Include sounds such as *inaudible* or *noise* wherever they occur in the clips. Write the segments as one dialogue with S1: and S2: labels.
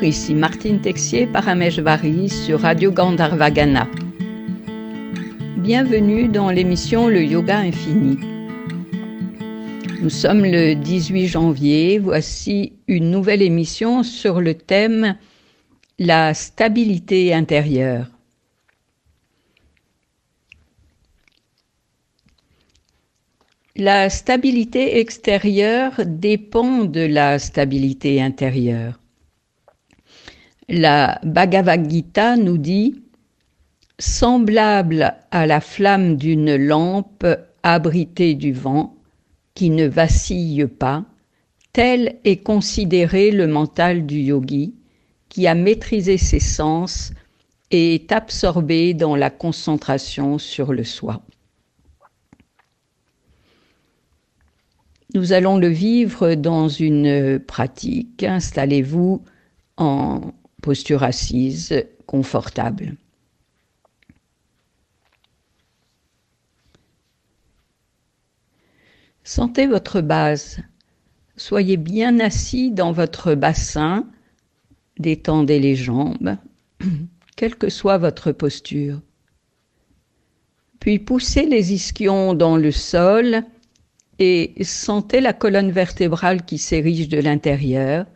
S1: Ici Martine Texier, Parameshvari sur Radio Gandharvagana. Bienvenue dans l'émission Le Yoga Infini. Nous sommes le 18 janvier, voici une nouvelle émission sur le thème La stabilité intérieure. La stabilité extérieure dépend de la stabilité intérieure. La Bhagavad Gita nous dit Semblable à la flamme d'une lampe abritée du vent, qui ne vacille pas, tel est considéré le mental du yogi, qui a maîtrisé ses sens et est absorbé dans la concentration sur le soi. Nous allons le vivre dans une pratique. Installez-vous en posture assise confortable. Sentez votre base. Soyez bien assis dans votre bassin. Détendez les jambes, *clears throat* quelle que soit votre posture. Puis poussez les ischions dans le sol et sentez la colonne vertébrale qui s'érige de l'intérieur.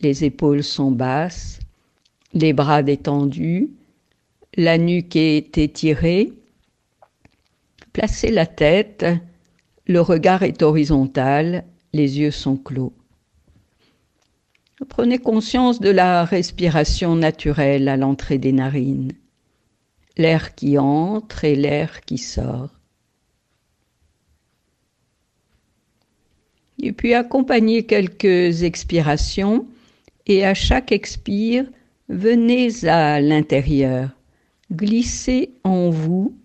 S1: Les épaules sont basses, les bras détendus, la nuque est étirée. Placez la tête, le regard est horizontal, les yeux sont clos. Prenez conscience de la respiration naturelle à l'entrée des narines, l'air qui entre et l'air qui sort. et puis accompagnez quelques expirations et à chaque expire, venez à l'intérieur, glissez en vous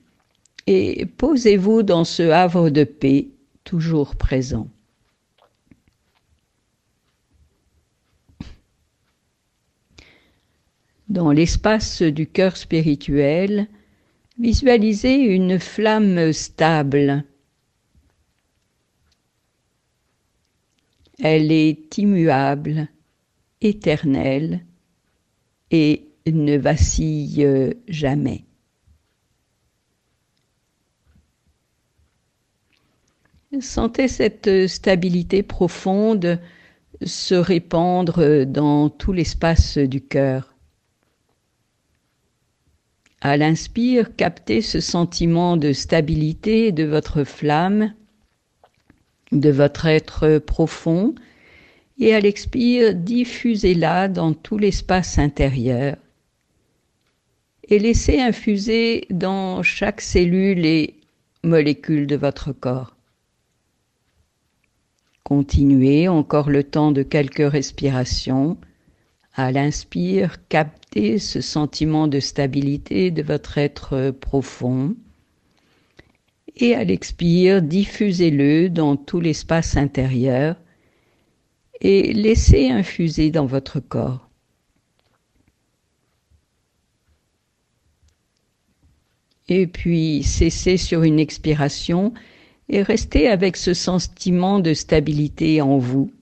S1: et posez-vous dans ce havre de paix toujours présent. Dans l'espace du cœur spirituel, visualisez une flamme stable. Elle est immuable, éternelle et ne vacille jamais. Sentez cette stabilité profonde se répandre dans tout l'espace du cœur. À l'inspire, captez ce sentiment de stabilité de votre flamme de votre être profond et à l'expire, diffusez-la dans tout l'espace intérieur et laissez infuser dans chaque cellule et molécule de votre corps. Continuez encore le temps de quelques respirations. À l'inspire, captez ce sentiment de stabilité de votre être profond et à l'expire, diffusez-le dans tout l'espace intérieur et laissez infuser dans votre corps. Et puis cessez sur une expiration et restez avec ce sentiment de stabilité en vous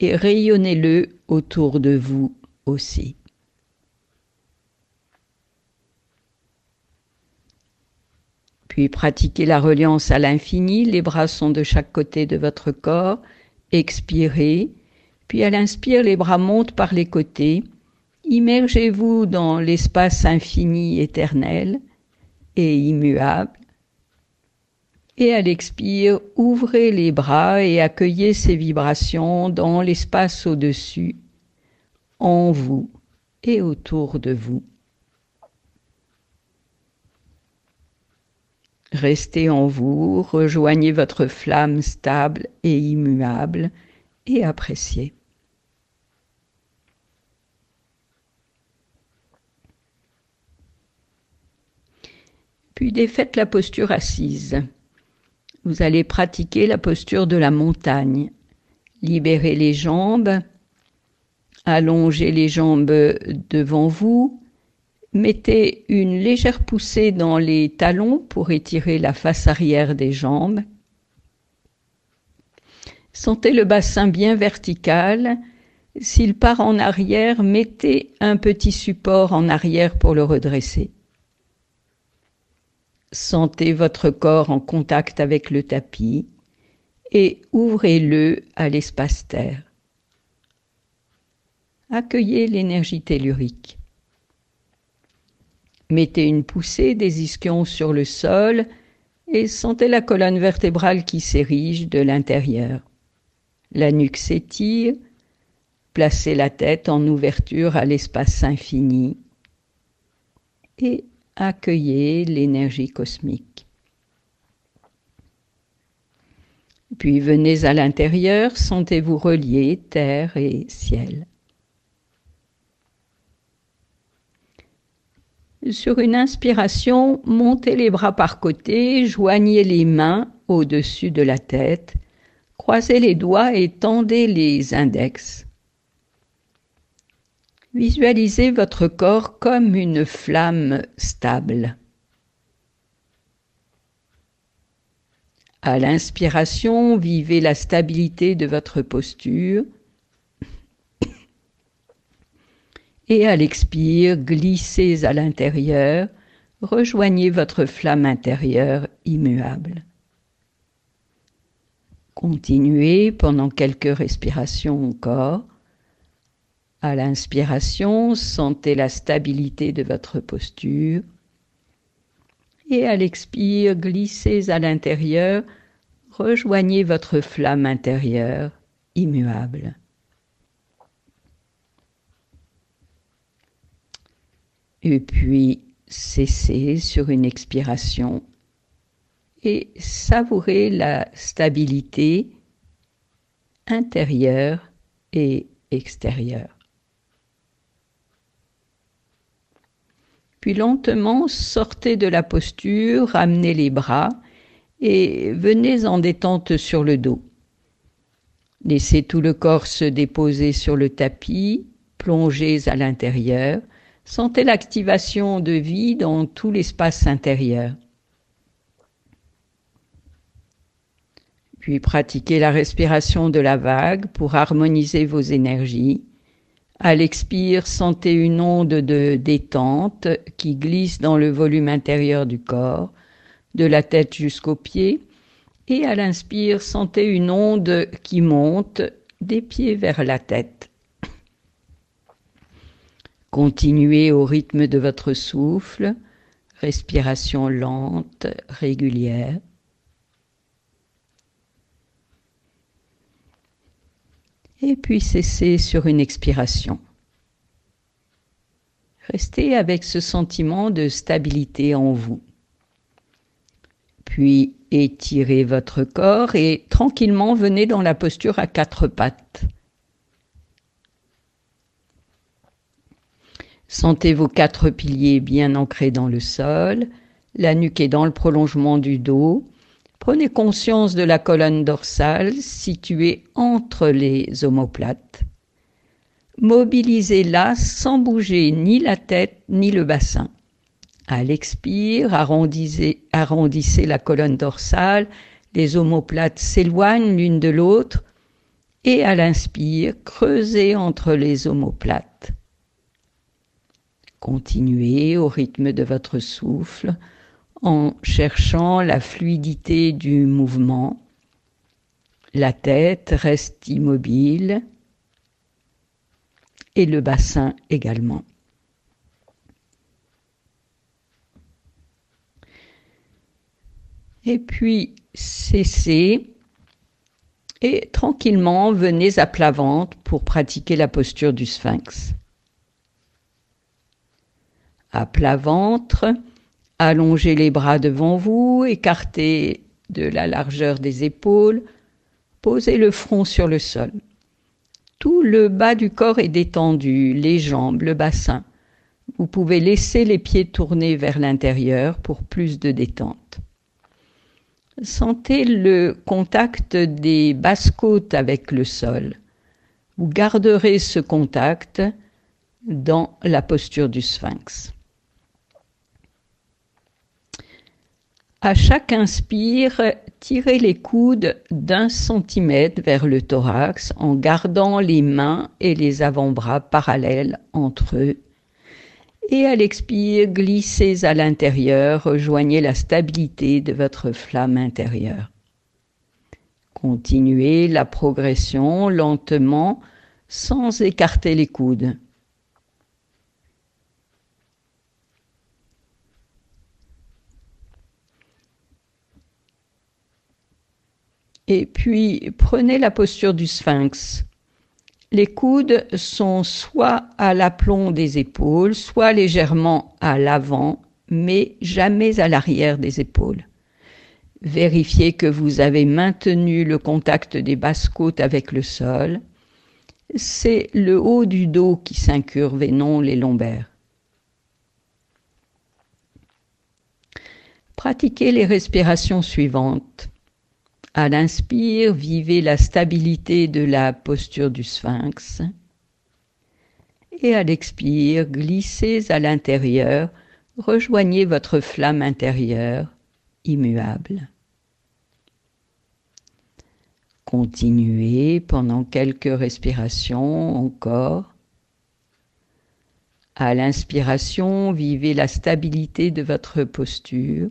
S1: et rayonnez-le autour de vous aussi. Puis pratiquez la reliance à l'infini, les bras sont de chaque côté de votre corps, expirez, puis à l'inspire, les bras montent par les côtés, immergez-vous dans l'espace infini éternel et immuable, et à l'expire, ouvrez les bras et accueillez ces vibrations dans l'espace au-dessus, en vous et autour de vous. Restez en vous, rejoignez votre flamme stable et immuable et appréciez. Puis défaites la posture assise. Vous allez pratiquer la posture de la montagne. Libérez les jambes, allongez les jambes devant vous, Mettez une légère poussée dans les talons pour étirer la face arrière des jambes. Sentez le bassin bien vertical, S'il part en arrière, mettez un petit support en arrière pour le redresser. Sentez votre corps en contact avec le tapis et ouvrez-le à l'espace terre. Accueillez l'énergie tellurique. Mettez une poussée des ischions sur le sol et sentez la colonne vertébrale qui s'érige de l'intérieur. La nuque s'étire, placez la tête en ouverture à l'espace infini et accueillez l'énergie cosmique. Puis venez à l'intérieur, sentez-vous relié terre et ciel. Sur une inspiration, montez les bras par côté, joignez les mains au-dessus de la tête, croisez les doigts et tendez les index. Visualisez votre corps comme une flamme stable. À l'inspiration, vivez la stabilité de votre posture et à l'expire, glissez à l'intérieur, rejoignez votre flamme intérieure immuable. Continuez pendant quelques respirations encore. À l'inspiration, sentez la stabilité de votre posture. Et à l'expire, glissez à l'intérieur, rejoignez votre flamme intérieure immuable. Et puis cesser sur une expiration et savourer la stabilité intérieure et extérieure. Puis lentement sortez de la posture, ramenez les bras et venez en détente sur le dos. Laissez tout le corps se déposer sur le tapis, plongez à l'intérieur, Sentez l'activation de vie dans tout l'espace intérieur. Puis pratiquez la respiration de la vague pour harmoniser vos énergies. À l'expire, sentez une onde de détente qui glisse dans le volume intérieur du corps, de la tête jusqu'aux pieds. Et à l'inspire, sentez une onde qui monte des pieds vers la tête. Continuez au rythme de votre souffle, respiration lente, régulière. Et puis cessez sur une expiration. Restez avec ce sentiment de stabilité en vous. Puis étirez votre corps et tranquillement venez dans la posture à quatre pattes. Sentez vos quatre piliers bien ancrés dans le sol, la nuque est dans le prolongement du dos. Prenez conscience de la colonne dorsale située entre les omoplates. Mobilisez-la sans bouger ni la tête ni le bassin. À l'expire, arrondissez, la colonne dorsale, les omoplates s'éloignent l'une de l'autre et à l'inspire, creusez entre les omoplates. Continuez au rythme de votre souffle en cherchant la fluidité du mouvement. La tête reste immobile et le bassin également. Et puis cessez et tranquillement venez à plat ventre pour pratiquer la posture du sphinx à plat ventre, allongez les bras devant vous, écartez de la largeur des épaules, posez le front sur le sol. Tout le bas du corps est détendu, les jambes, le bassin. Vous pouvez laisser les pieds tournés vers l'intérieur pour plus de détente. Sentez le contact des basses côtes avec le sol. Vous garderez ce contact dans la posture du sphinx. À chaque inspire, tirez les coudes d'un centimètre vers le thorax en gardant les mains et les avant-bras parallèles entre eux. Et à l'expire, glissez à l'intérieur, rejoignez la stabilité de votre flamme intérieure. Continuez la progression lentement sans écarter les coudes. Et puis, prenez la posture du sphinx. Les coudes sont soit à l'aplomb des épaules, soit légèrement à l'avant, mais jamais à l'arrière des épaules. Vérifiez que vous avez maintenu le contact des basses côtes avec le sol. C'est le haut du dos qui s'incurve et non les lombaires. Pratiquez les respirations suivantes. À l'inspire, vivez la stabilité de la posture du sphinx. Et à l'expire, glissez à l'intérieur, rejoignez votre flamme intérieure, immuable. Continuez pendant quelques respirations encore. À l'inspiration, vivez la stabilité de votre posture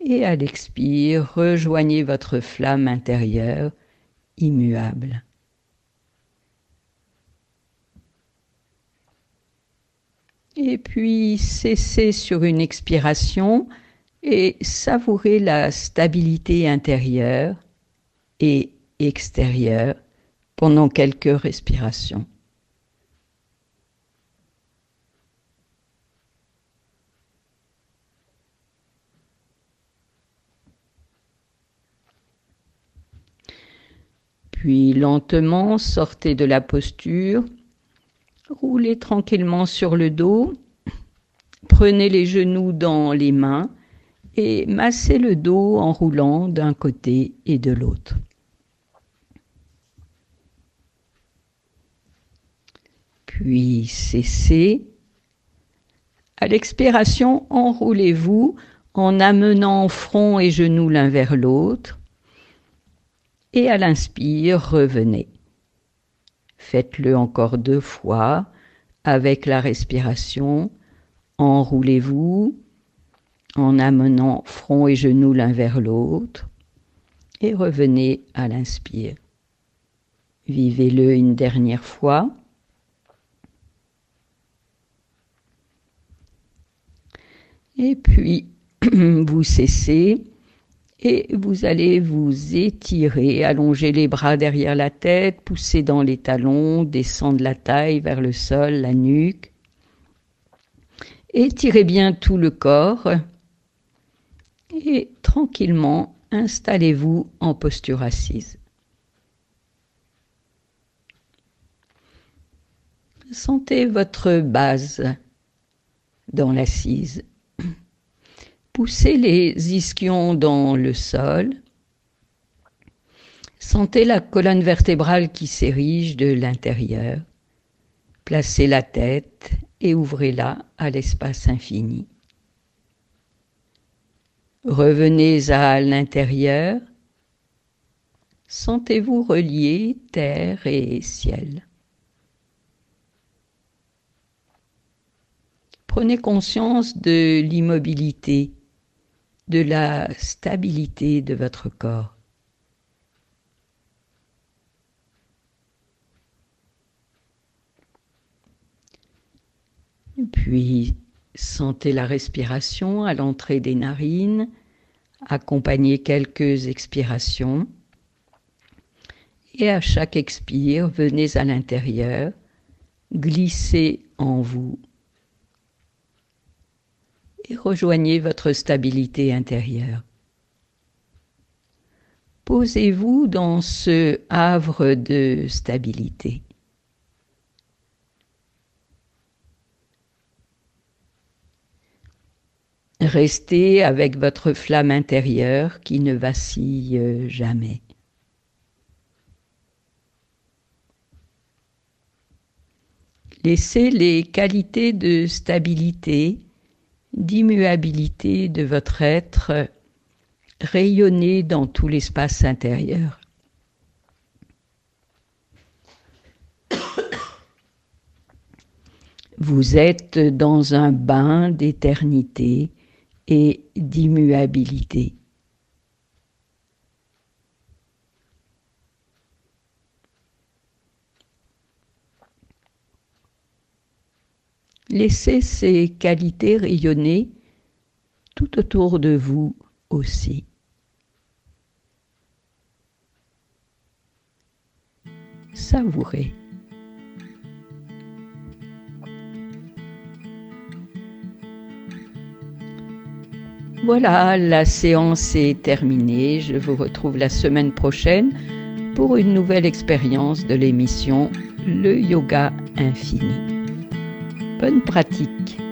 S1: et à l'expire, rejoignez votre flamme intérieure immuable. Et puis cessez sur une expiration et savourez la stabilité intérieure et extérieure pendant quelques respirations. Puis lentement, sortez de la posture, roulez tranquillement sur le dos, prenez les genoux dans les mains et massez le dos en roulant d'un côté et de l'autre. Puis cessez. À l'expiration, enroulez-vous en amenant front et genoux l'un vers l'autre et à l'inspire, revenez. Faites-le encore deux fois avec la respiration. Enroulez-vous en amenant front et genoux l'un vers l'autre et revenez à l'inspire. Vivez-le une dernière fois. Et puis, *clears throat* vous cessez et vous allez vous étirer, allonger les bras derrière la tête, pousser dans les talons, descendre la taille vers le sol, la nuque. Étirez bien tout le corps et tranquillement installez-vous en posture assise. Sentez votre base dans l'assise Poussez les ischions dans le sol. Sentez la colonne vertébrale qui s'érige de l'intérieur. Placez la tête et ouvrez-la à l'espace infini. Revenez à l'intérieur. Sentez-vous relié terre et ciel. Prenez conscience de l'immobilité de la stabilité de votre corps. Puis sentez la respiration à l'entrée des narines, accompagnez quelques expirations. Et à chaque expire, venez à l'intérieur, glissez en vous et rejoignez votre stabilité intérieure. Posez-vous dans ce havre de stabilité. Restez avec votre flamme intérieure qui ne vacille jamais. Laissez les qualités de stabilité d'immuabilité de votre être rayonner dans tout l'espace intérieur. Vous êtes dans un bain d'éternité et d'immuabilité. Laissez ces qualités rayonner tout autour de vous aussi. Savourez. Voilà, la séance est terminée. Je vous retrouve la semaine prochaine pour une nouvelle expérience de l'émission Le Yoga Infini. Bonne pratique